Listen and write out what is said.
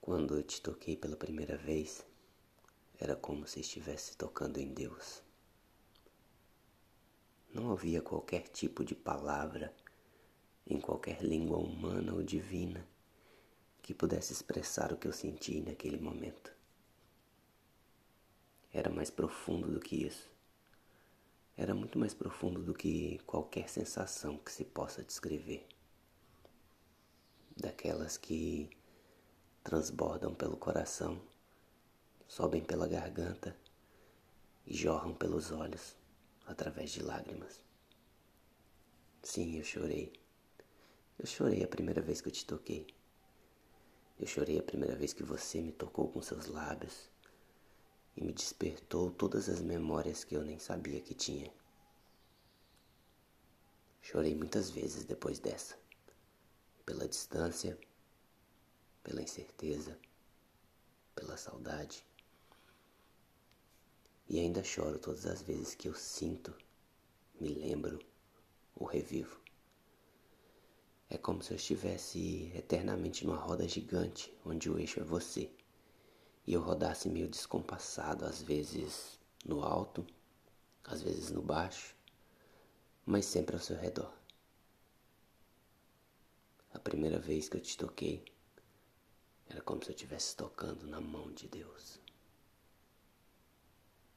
Quando eu te toquei pela primeira vez, era como se estivesse tocando em Deus. Não havia qualquer tipo de palavra em qualquer língua humana ou divina que pudesse expressar o que eu senti naquele momento. Era mais profundo do que isso. Era muito mais profundo do que qualquer sensação que se possa descrever. Daquelas que transbordam pelo coração, sobem pela garganta e jorram pelos olhos através de lágrimas. Sim, eu chorei. Eu chorei a primeira vez que eu te toquei. Eu chorei a primeira vez que você me tocou com seus lábios e me despertou todas as memórias que eu nem sabia que tinha. Chorei muitas vezes depois dessa, pela distância, pela incerteza, pela saudade. E ainda choro todas as vezes que eu sinto, me lembro ou revivo. É como se eu estivesse eternamente numa roda gigante onde o eixo é você e eu rodasse meio descompassado, às vezes no alto, às vezes no baixo, mas sempre ao seu redor. A primeira vez que eu te toquei era como se eu estivesse tocando na mão de Deus.